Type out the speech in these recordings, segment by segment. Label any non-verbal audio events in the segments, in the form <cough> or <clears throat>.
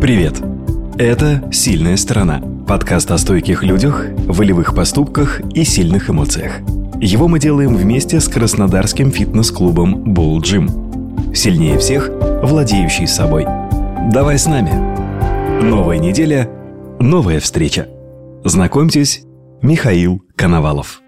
Привет! Это «Сильная сторона» – подкаст о стойких людях, волевых поступках и сильных эмоциях. Его мы делаем вместе с краснодарским фитнес-клубом Bull Gym. Сильнее всех, владеющий собой. Давай с нами. Новая неделя, новая встреча. Знакомьтесь, Михаил Коновалов.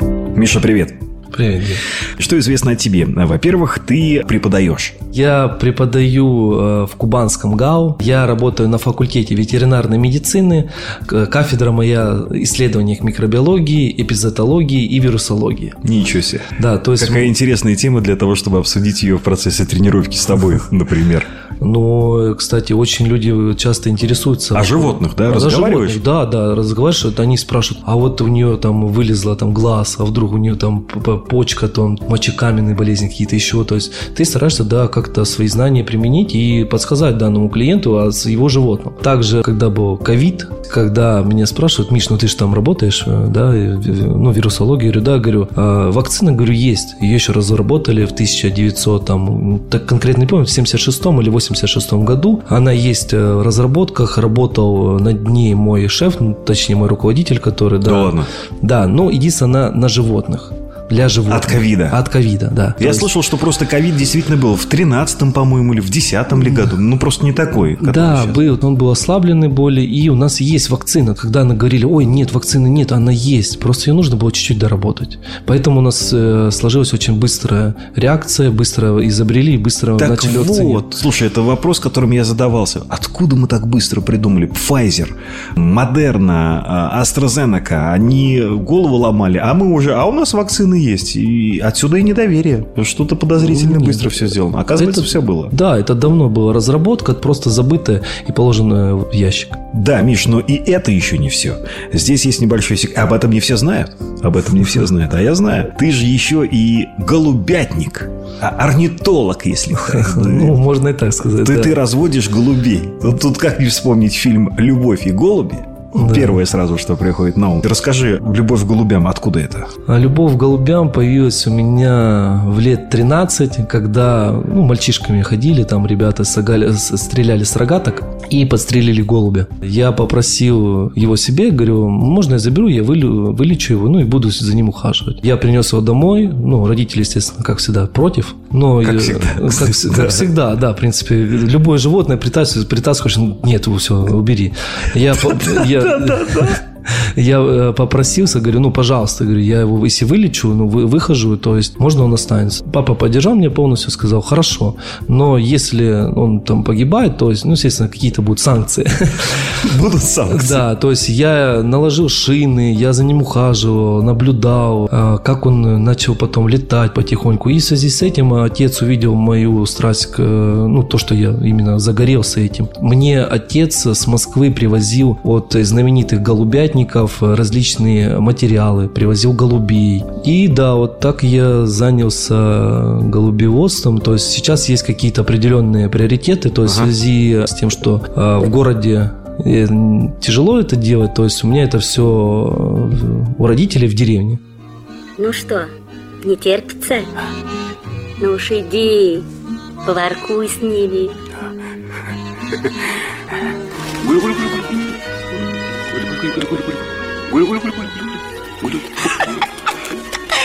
Миша, привет! Привет. Что известно о тебе? Во-первых, ты преподаешь. Я преподаю э, в Кубанском ГАУ. Я работаю на факультете ветеринарной медицины. Кафедра моя исследований микробиологии, эпизотологии и вирусологии. Ничего себе. Да, то есть... Какая интересная тема для того, чтобы обсудить ее в процессе тренировки с тобой, <laughs> например. Ну, кстати, очень люди часто интересуются. О животных, да, разговариваешь? Животных, да, да, разговариваешь, они спрашивают, а вот у нее там вылезла там глаз, а вдруг у нее там почка, там мочекаменные болезни какие-то еще. То есть ты стараешься, да, как-то свои знания применить и подсказать данному клиенту о его животном. Также, когда был ковид, когда меня спрашивают, Миш, ну ты же там работаешь, э, да, ну, вирусология, говорю, да, говорю, а вакцина, говорю, есть. Ее еще разработали в 1900, там, так конкретно не помню, в 76 или 86 году. Она есть э, в разработках, работал над ней мой шеф, ну, точнее, мой руководитель, который, да. Да ладно? Да, но единственное, на, на животных для животных. От ковида? От ковида, да. Я есть... слышал, что просто ковид действительно был в 13-м, по-моему, или в 10-м ли году. Ну, просто не такой. Да, сейчас. был. Он был ослабленный более. И у нас есть вакцина. Когда она говорили, ой, нет, вакцины нет, она есть. Просто ее нужно было чуть-чуть доработать. Поэтому у нас э, сложилась очень быстрая реакция, быстро изобрели быстро так начали вот, вакцинировать. Слушай, это вопрос, которым я задавался. Откуда мы так быстро придумали? Pfizer, Moderna, AstraZeneca, они голову ломали, а мы уже, а у нас вакцины есть. И отсюда и недоверие. Что-то подозрительно Нет. быстро все сделано. Оказывается, это, все было. Да, это давно была разработка, просто забытая и положенная в ящик. Да, Миш, но и это еще не все. Здесь есть небольшой секрет. Об этом не все знают. Об этом не все знают. А я знаю. Ты же еще и голубятник. А орнитолог, если <laughs> Ну, можно и так сказать. Ты, ты разводишь голубей. Тут, тут как не вспомнить фильм «Любовь и голуби»? Да. Первое сразу, что приходит на ум. Расскажи, любовь к голубям, откуда это? А любовь к голубям появилась у меня в лет 13, когда ну, мальчишками ходили, там ребята сагали, стреляли с рогаток и подстрелили голубя. Я попросил его себе, говорю, можно я заберу, я вылю, вылечу его, ну и буду за ним ухаживать. Я принес его домой, ну, родители, естественно, как всегда, против. Но как всегда. Как, <laughs> как всегда, да, в принципе, любое животное притаскиваешь, притаскиваешь, нет, все, убери. Я, я, да, да, да. Я э, попросился, говорю, ну, пожалуйста, говорю, я его, если вылечу, ну, вы, выхожу, то есть можно он останется. Папа поддержал меня полностью, сказал, хорошо, но если он там погибает, то есть, ну, естественно, какие-то будут санкции. <laughs> Будут санкции. Да, то есть я наложил шины, я за ним ухаживал, наблюдал, а, как он начал потом летать потихоньку. И в связи с этим отец увидел мою страсть к, ну, то, что я именно загорелся этим. Мне отец с Москвы привозил от знаменитых голубятни охотников различные материалы, привозил голубей. И да, вот так я занялся голубеводством. То есть сейчас есть какие-то определенные приоритеты, то есть ага. в связи с тем, что э, в городе э, тяжело это делать, то есть у меня это все у родителей в деревне. Ну что, не терпится? Ну уж иди, поваркуй с ними.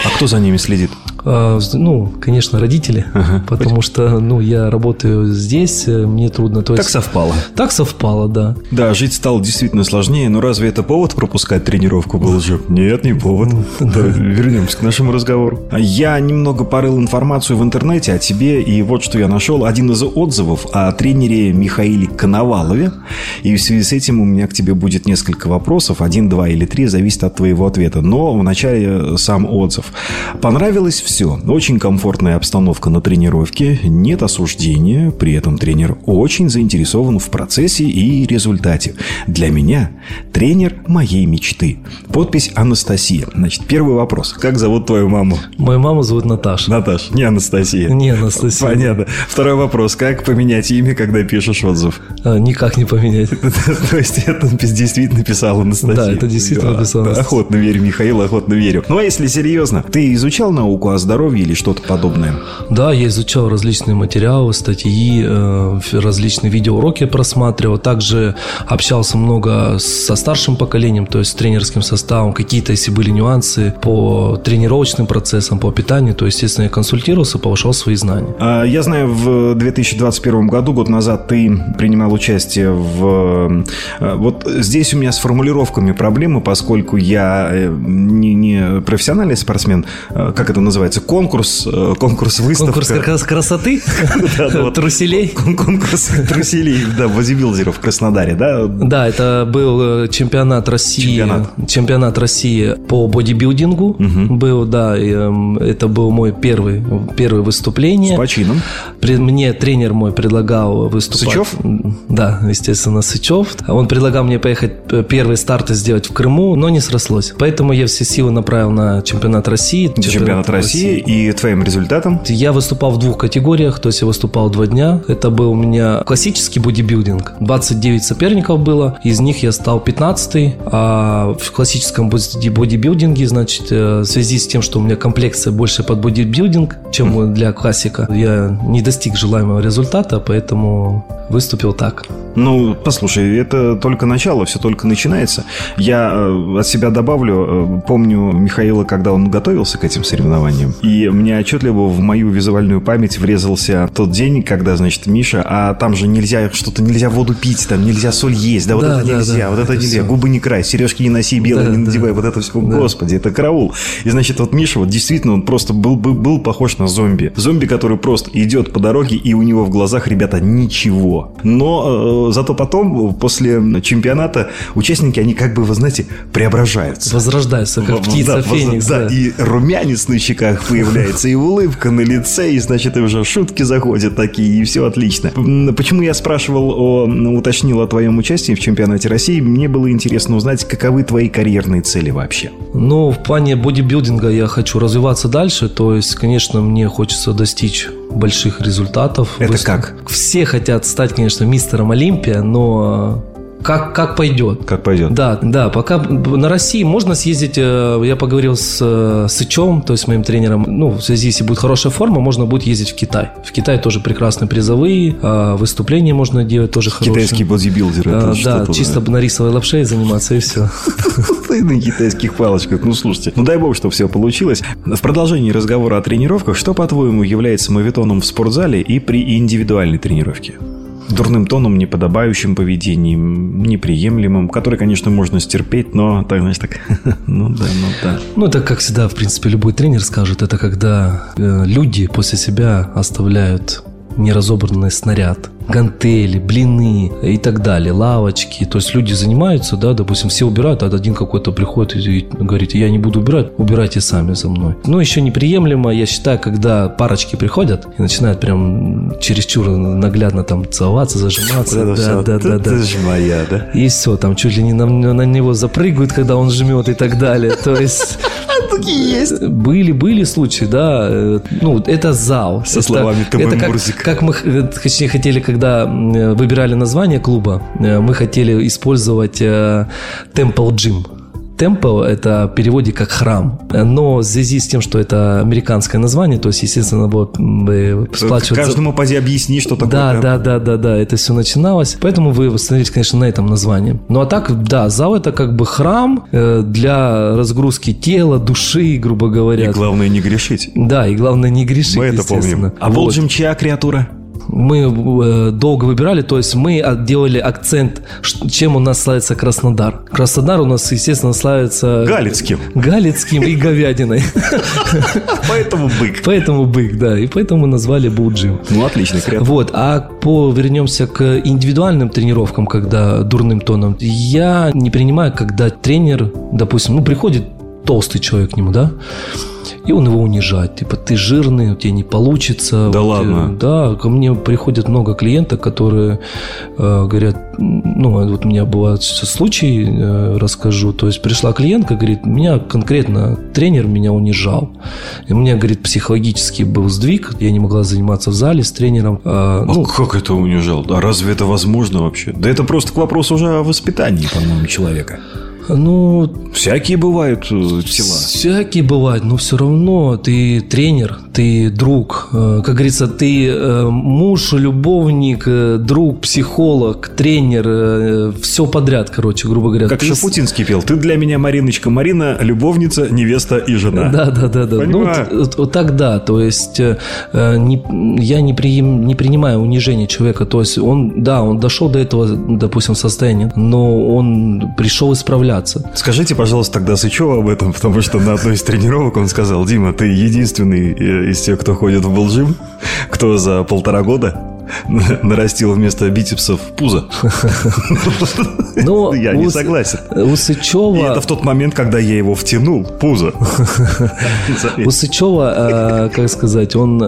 А кто за ними следит? А, ну, конечно, родители, ага, <laughs> потому что, ну, я работаю здесь, э, мне трудно. То есть... Так совпало. Так совпало, да. Да, жить стало действительно сложнее, но разве это повод пропускать тренировку был же? Нет, не повод. <laughs> Да, вернемся к нашему разговору. Я немного порыл информацию в интернете о тебе, и вот что я нашел. Один из отзывов о тренере Михаиле Коновалове. И в связи с этим у меня к тебе будет несколько вопросов. Один, два или три, зависит от твоего ответа. Но вначале сам отзыв. Понравилось все. Очень комфортная обстановка на тренировке, нет осуждения, при этом тренер очень заинтересован в процессе и результате. Для меня тренер моей мечты. Подпись Анастасия. Значит, первый вопрос. Как зовут твою маму? Мою маму зовут Наташа. Наташа, не Анастасия. Не Анастасия. Понятно. Второй вопрос. Как поменять имя, когда пишешь отзыв? А, никак не поменять. <laughs> То есть это действительно писал Анастасия? Да, это действительно писал Охотно верю, Михаил, охотно верю. Ну а если серьезно, ты изучал науку о здоровье или что-то подобное? Да, я изучал различные материалы, статьи, э, различные видеоуроки просматривал. Также общался много со старшим поколением, то есть с тренерским составом. Какие-то, если были нюансы по тренировочным процессам, по питанию, то, естественно, я консультировался, повышал свои знания. А, я знаю, в 2021 году, год назад, ты принимал участие в... Э, вот здесь у меня с формулировками проблемы, поскольку я э, не, не профессиональный спортсмен, как это называется, конкурс, конкурс выставка. Конкурс красоты? <laughs> <laughs> Труселей? Конкурс труселей, да, бодибилдеров в Краснодаре, да? Да, это был чемпионат России. Чемпионат России по бодибилдингу был, да, эм, это был мой первый, первое выступление. С почином. Мне тренер мой предлагал выступать. Сычев? Да, естественно, Сычев. Он предлагал мне поехать э, первый старт сделать в Крыму, но не срослось. Поэтому я все силы направил на чемпионат России. Чемпионат, чемпионат России. России. И твоим результатом? Я выступал в двух категориях, то есть я выступал два дня. Это был у меня классический бодибилдинг. 29 соперников было, из них я стал 15 а в классическом бодибилдинге, значит, э, в связи с тем, что у меня комплекция больше под бодибилдинг, чем для классика, я не достиг желаемого результата, поэтому выступил так. Ну, послушай, это только начало, все только начинается. Я э, от себя добавлю, э, помню Михаила, когда он готовился к этим соревнованиям, и мне отчетливо в мою визуальную память врезался тот день, когда, значит, Миша, а там же нельзя что-то, нельзя воду пить, там нельзя соль есть, да, вот да, это да, нельзя, да, вот это, это нельзя, все. губы не край, сережки не носи белые, да, не надевай, да, вот это все, да. господи, это караул. И, значит, вот Миша, вот действительно, он просто был, был, был похож на зомби. Зомби, который просто идет по дороге, и у него в глазах, ребята, ничего. Но э, зато потом, после чемпионата, участники, они как бы, вы знаете, преображаются. Возрождаются, как птица да, Феникс. Да, да, и румянец на щеках появляется, и улыбка на лице, и, значит, и уже шутки заходят такие, и все отлично. Почему я спрашивал, о, уточнил о твоем участии в чемпионате России, мне было интересно узнать, каковы твои карьерные цели вообще. Ну, в плане бодибилдинга я хочу развиваться дальше, то есть, конечно, мне хочется достичь больших результатов. Это Вы... как? Все хотят стать, конечно, мистером Олимпия, но как, как пойдет. Как пойдет. Да, да. Пока на России можно съездить. Э, я поговорил с э, Сычом, то есть моим тренером. Ну, в связи, если будет хорошая форма, можно будет ездить в Китай. В Китае тоже прекрасные призовые, а, выступления можно делать тоже хорошие. Китайские бодибилдеры. А, да, чисто на рисовой лапше заниматься и все. <laughs> На китайских палочках. Ну, слушайте, ну дай бог, что все получилось. В продолжении разговора о тренировках, что, по-твоему, является мавитоном в спортзале и при индивидуальной тренировке? Дурным тоном, неподобающим поведением, неприемлемым, который, конечно, можно стерпеть, но так, знаешь, так, <laughs> ну да, ну да. Ну, это, как всегда, в принципе, любой тренер скажет, это когда э, люди после себя оставляют неразобранный снаряд гантели, блины и так далее, лавочки. То есть люди занимаются, да, допустим, все убирают, а один какой-то приходит и говорит, я не буду убирать, убирайте сами за мной. Ну, еще неприемлемо, я считаю, когда парочки приходят и начинают прям чересчур наглядно там целоваться, зажиматься. да, все. да, да, да. Же моя, да? И все, там чуть ли не на, на него запрыгивают, когда он жмет и так далее. То есть такие есть. Были, были случаи, да. Ну, это зал. Со словами ТВ Это как, как мы хотели, когда выбирали название клуба, э, мы хотели использовать э, Temple Gym. Темпл – это в переводе как храм. Но в связи с тем, что это американское название, то есть, естественно, вот сплачиваться... Каждому поди объясни, что такое Да, да, да, да, да, это все начиналось. Поэтому вы восстановились, конечно, на этом названии. Ну, а так, да, зал – это как бы храм э, для разгрузки тела, души, грубо говоря. И главное не грешить. Да, и главное не грешить, Мы это помним. А вот. Волжем чья креатура? Мы э, долго выбирали, то есть мы делали акцент, чем у нас славится Краснодар. Краснодар у нас, естественно, славится... Галицким. Галицким и говядиной. <laughs> Поэтому бык. Поэтому бык, да. И поэтому назвали Буджим. Ну, отличный креатив. Вот. А по вернемся к индивидуальным тренировкам, когда дурным тоном, я не принимаю, когда тренер, допустим, ну, приходит толстый человек к нему, да, и он его унижает. Типа, ты жирный, у тебя не получится. Да вот, ладно? Да, ко мне приходят много клиентов, которые э, говорят, ну, вот у меня бывает случай, э, расскажу. То есть пришла клиентка, говорит, меня конкретно тренер меня унижал. И у меня, говорит, психологический был сдвиг, я не могла заниматься в зале с тренером. Э, а ну, как это унижал? А разве это возможно вообще? Да это просто к вопросу уже о воспитании, по-моему, человека. Ну, Всякие бывают э, тела. Всякие бывают, но все равно ты тренер, ты друг. Э, Как говорится, ты э, муж, любовник, друг, психолог, тренер, все подряд, короче, грубо говоря. Как Ты Шафутинский пел. Ты для меня, Мариночка, Марина, любовница, невеста и жена. Да, да, да, да. Ну, Понимаю. вот, вот- так да. То есть не- я не, прием- не принимаю унижение человека. То есть он, да, он дошел до этого, допустим, состояния, но он пришел исправляться. Скажите, пожалуйста, тогда Сычеву об этом, потому что на одной из тренировок он сказал, Дима, ты единственный э, из тех, кто ходит в Болжим, кто за полтора года <laughs> нарастил вместо бицепсов пузо. <laughs> Но <laughs> Я не согласен. У И Сычева... это в тот момент, когда я его втянул, пузо. У Сычева, э, как сказать, он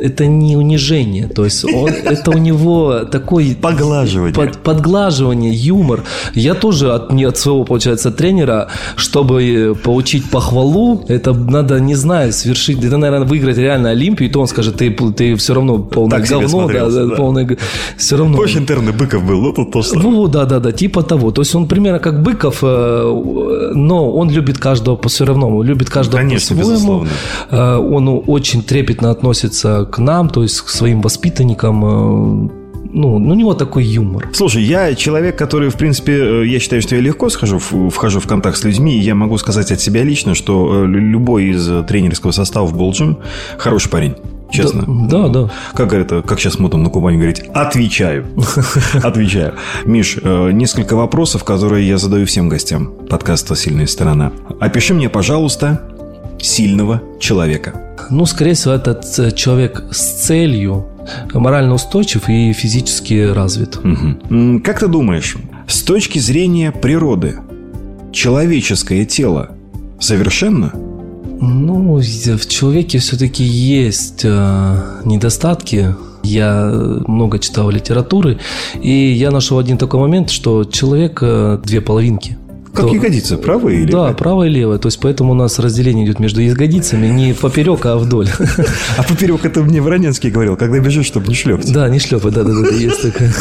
это не унижение, то есть он, это у него такой Поглаживание. под- подглаживание, юмор. Я тоже от, не от своего, получается, тренера, чтобы э, получить похвалу, это надо, не знаю, свершить, это, наверное, выиграть реально Олимпию, и то он скажет, ты, ты все равно полное Так говно, да, да. полное, все равно. Позже интерны Быков был, ну тут то же. Ну, да, да, да, типа того. То есть он примерно как Быков, э, но он любит каждого равно, он любит каждого Конечно, по-своему. безусловно. Э, Он очень трепетно относится к нам, то есть к своим воспитанникам. э, Ну, ну, у него такой юмор. Слушай, я человек, который, в принципе, я считаю, что я легко схожу, вхожу в контакт с людьми, и я могу сказать от себя лично, что лю- любой из тренерского состава в Болджим хороший парень. Честно. Да, да. Как говорят, как сейчас модно на Кубани говорить, отвечаю. <laughs> Отвечаю. Миш, э, несколько вопросов, которые я задаю всем гостям подкаста «Сильная сторона». Опиши мне, пожалуйста, сильного человека. Ну, скорее всего, этот э, человек с целью морально устойчив и физически развит. М, Как ты думаешь, с точки зрения природы, человеческое тело совершенно? Ну, в человеке все-таки есть э, недостатки. Я много читал литературы, и я нашел один такой момент, что человек э, две половинки. Как То- ягодица, правая или Да, правая и левая. То есть поэтому у нас разделение идет между ягодицами не поперек, а вдоль. <laughs> А поперек это мне Вороненский говорил, когда бежишь, чтобы не шлепать. Да, не шлепай, да, да, да, есть такое.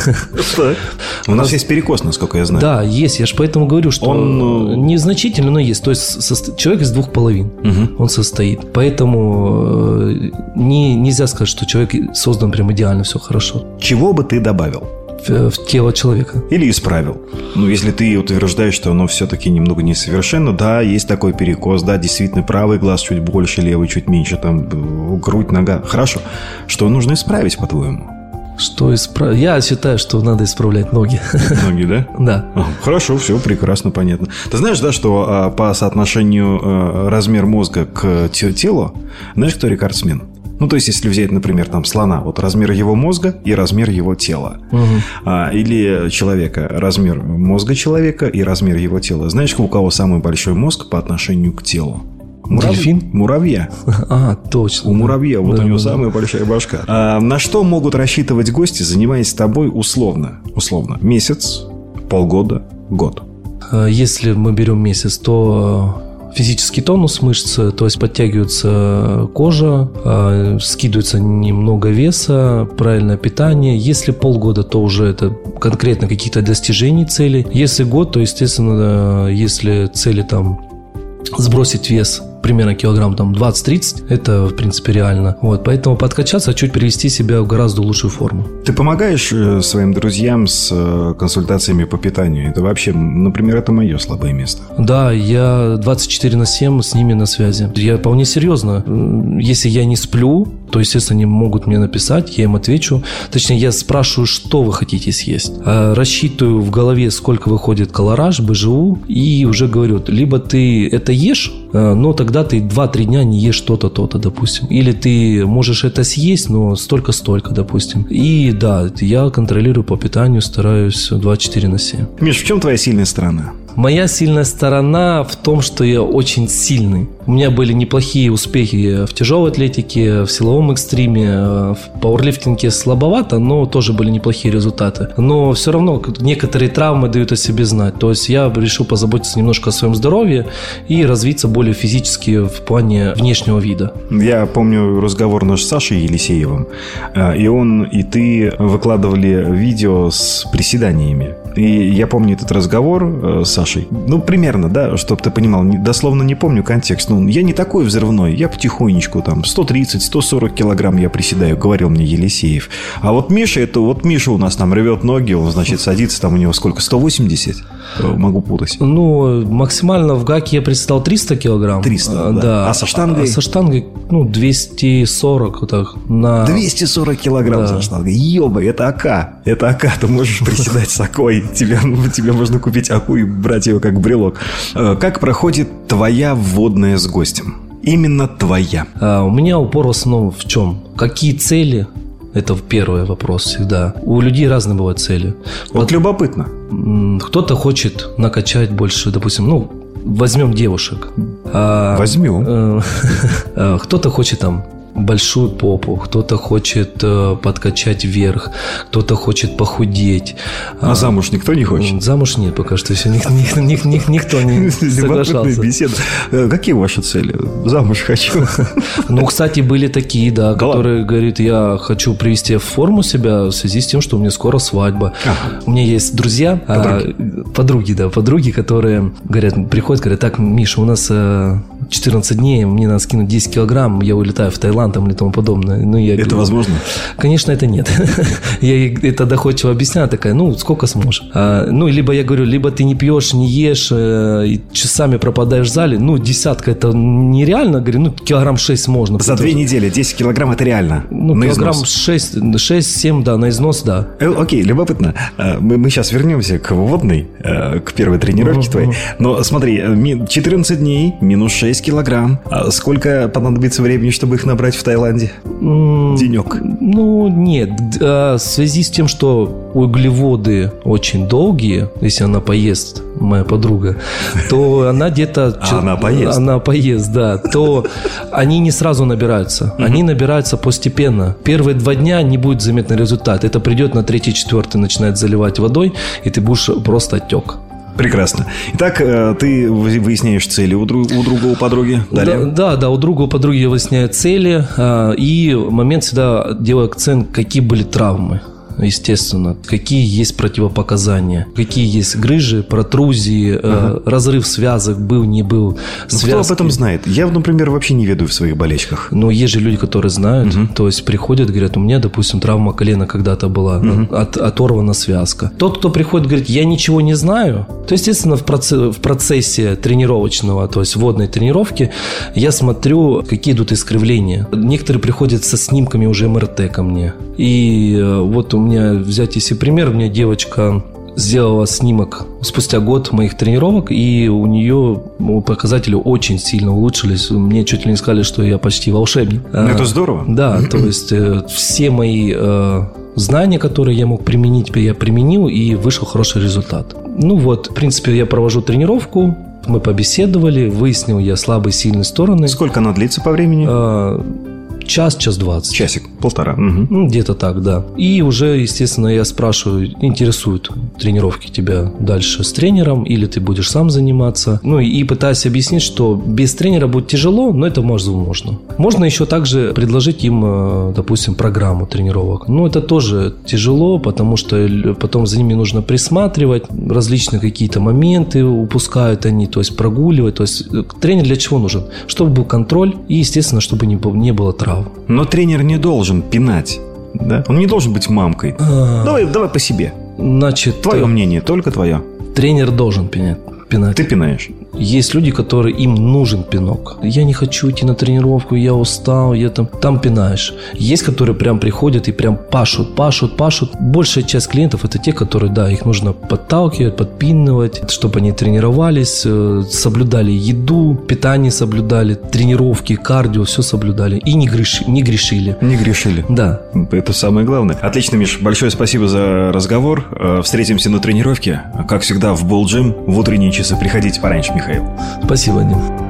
У нас есть перекос, насколько я знаю. Да, есть. Я же поэтому говорю, что Он, э, незначительно, но есть. То есть человек из двух половин. Он состоит. Поэтому э, не, нельзя сказать, что человек создан прям идеально, все хорошо. Чего бы ты добавил? В, в тело человека. Или исправил? Ну, если ты утверждаешь, что оно все-таки немного несовершенно, да, есть такой перекос, да, действительно, правый глаз чуть больше, левый чуть меньше, там, э, грудь, нога. Хорошо. Что нужно исправить, по-твоему? Что исправить? Я считаю, что надо исправлять ноги. <laughs> Ноги, да? Да. Хорошо, все прекрасно, понятно. Ты знаешь, да, что а, по соотношению а, размер мозга к те- телу, знаешь, кто рекордсмен? Ну, то есть, если взять, например, там слона, вот размер его мозга и размер его тела. Мгм. А, или человека, размер мозга человека и размер его тела. Знаешь, у кого самый большой мозг по отношению к телу? Дельфин? Муравья. <laughs> А, точно. У муравья, вот Да, у него да, да. самая большая башка. А, на что могут рассчитывать гости, занимаясь тобой условно? Условно. Месяц, полгода, год. Э, Если мы берем месяц, то физический тонус мышц, то есть подтягивается кожа, э, скидывается немного веса, правильное питание. Если полгода, то уже это конкретно какие-то достижения целей. Если год, то, естественно, если цели там сбросить вес примерно килограмм там 20-30, это в принципе реально. Вот, поэтому подкачаться, чуть привести себя в гораздо лучшую форму. Ты помогаешь э, своим друзьям с э, консультациями по питанию? Это вообще, например, это мое слабое место. Да, я 24 на 7 с ними на связи. Я вполне серьезно. Если я не сплю, то, естественно, они могут мне написать, я им отвечу. Точнее, я спрашиваю, что вы хотите съесть. А, Рассчитываю в голове, сколько выходит колораж, БЖУ, и уже говорю, либо ты это ешь, а, но тогда ты 2-3 дня не ешь то-то, то-то, допустим. Или ты можешь это съесть, но столько-столько, допустим. И да, я контролирую по питанию, стараюсь 24 на 7. Миш, в чем твоя сильная сторона? Моя сильная сторона в том, что я очень сильный. У меня были неплохие успехи в тяжелой атлетике, в силовом экстриме, э, в пауэрлифтинге слабовато, но тоже были неплохие результаты. Но все равно некоторые травмы дают о себе знать. То есть я решил позаботиться немножко о своем здоровье и развиться более физически в плане внешнего вида. Я помню разговор наш с Сашей Елисеевым, а, и он, и ты выкладывали видео с приседаниями. И я помню этот разговор э, с Сашей нашей. Ну, примерно, да, чтобы ты понимал, дословно не помню контекст. Ну, я не такой взрывной, я потихонечку, там, 130-140 килограмм я приседаю, говорил мне Елисеев. А вот Миша, это вот Миша у нас там рвет ноги, он, значит, садится, там у него сколько, 180? Э, могу путать. Ну, максимально в гаке я приседал 300 килограмм. 300, да. да. А со штангой? А со штангой, ну, 240 вот так. На... 240 килограмм да. со штангой. Ёба, это АК. Это АК, ты можешь приседать с АКой. Тебе, тебе можно купить АКу и брать ее как брелок. Э, как проходит твоя вводная с гостем? Именно твоя. А, у меня упор в основном в чем? Какие цели это первый вопрос всегда. У людей разные бывают цели. Вот, вот любопытно. Кто-то хочет накачать больше, допустим, ну, возьмем девушек. А, возьмем. Э, <laughs> э, кто-то хочет там большую попу, кто-то хочет э, подкачать вверх, кто-то хочет похудеть. А, а замуж никто не хочет? Замуж нет, пока что еще ник, ник, ник, ник, никто не <laughs> соглашался. беседа. Э, какие ваши цели? Замуж хочу. <laughs> Ну, кстати, были такие, да, которые говорят, я хочу привести в форму себя в связи с тем, что у меня скоро свадьба. У меня есть друзья, а, подруги. Подруги, да, подруги, которые говорят, приходят, говорят, так, Миша, у нас 14 э, дней, мне надо скинуть 10 килограмм, я улетаю в Таиланд, талантом или тому подобное. Ну, я это говорю, возможно? Конечно, это нет. <laughs> я это доходчиво объясняю, такая, ну, сколько сможешь. А, ну, либо я говорю, либо ты не пьешь, не ешь, э, и часами пропадаешь в зале. Ну, десятка это нереально, говорю, ну, килограмм 6 можно. За две недели 10 килограмм это реально? Ну, на килограмм износ. 6, 6-7, да, на износ, да. Э, окей, любопытно. Э, мы, мы сейчас вернемся к вводной, э, к первой тренировке твоей. Но смотри, 14 дней, минус 6 килограмм. А сколько понадобится времени, чтобы их набрать в Таиланде? Денек. Ну, нет. А, в связи с тем, что углеводы очень долгие, если она поест, моя подруга, то она где-то... <laughs> А она поест. Она поест, да. То они не сразу набираются. Они набираются постепенно. Первые два дня не будет заметный результат. Это придет на третий, четвертый, начинает заливать водой, и ты будешь просто отек. Прекрасно. Итак, э, ты выясняешь цели у, друг, у друга, подруги. Далее. Да, да, да, у друга, у подруги я выясняю цели. А, и момент всегда делаю акцент, какие были травмы естественно, какие есть противопоказания, какие есть грыжи, протрузии, uh-huh. э, разрыв связок был, не был. Ну, кто об этом знает? Я, например, вообще не веду в своих болельщиках. Но есть же люди, которые знают, uh-huh. то есть приходят, говорят, у меня, допустим, травма колена когда-то была, uh-huh. от, оторвана связка. Тот, кто приходит, говорит, я ничего не знаю, то, естественно, в, процессе, в процессе тренировочного, то есть водной тренировки, я смотрю, какие идут искривления. Некоторые приходят со снимками уже МРТ ко мне. И э, вот у меня взять если пример, у меня девочка сделала снимок спустя год моих тренировок, и у нее показатели очень сильно улучшились. Мне чуть ли не сказали, что я почти волшебник. Ну, это здорово. Да, <clears throat> то есть э, все мои э, знания, которые я мог применить, я применил, и вышел хороший результат. Ну вот, в принципе, я провожу тренировку, мы побеседовали, выяснил я слабые сильные стороны. Сколько она длится по времени? Час, час двадцать. Часик, полтора. Угу. где-то так, да. И уже, естественно, я спрашиваю, интересуют тренировки тебя дальше с тренером или ты будешь сам заниматься. Ну и, пытаюсь объяснить, что без тренера будет тяжело, но это может возможно. Можно еще также предложить им, э, допустим, программу тренировок. Но это тоже тяжело, потому что потом за ними нужно присматривать, различные какие-то моменты упускают они, то есть прогуливать. То есть э, тренер для чего нужен? Чтобы был контроль и, естественно, чтобы не было травм прав. Но тренер не должен пинать. Да? Он не должен быть мамкой. А... Давай, давай по себе. Значит, твое мнение, только твое. Тренер должен пинать. пинать. Ты пинаешь. Есть люди, которые им нужен пинок. Я не хочу идти на тренировку, я устал, я там, там пинаешь. Есть, которые прям приходят и прям пашут, пашут, пашут. Большая часть клиентов это те, которые, да, их нужно подталкивать, подпинывать, чтобы они тренировались, э, соблюдали еду, питание соблюдали, тренировки, кардио, все соблюдали. И не, греши, не грешили. Не грешили. Да. Это самое главное. Отлично, Миш, большое спасибо за разговор. Э, встретимся на тренировке. Как всегда, в Болджим в утренние часы. Приходите пораньше, Михаил. Спасибо, Дим.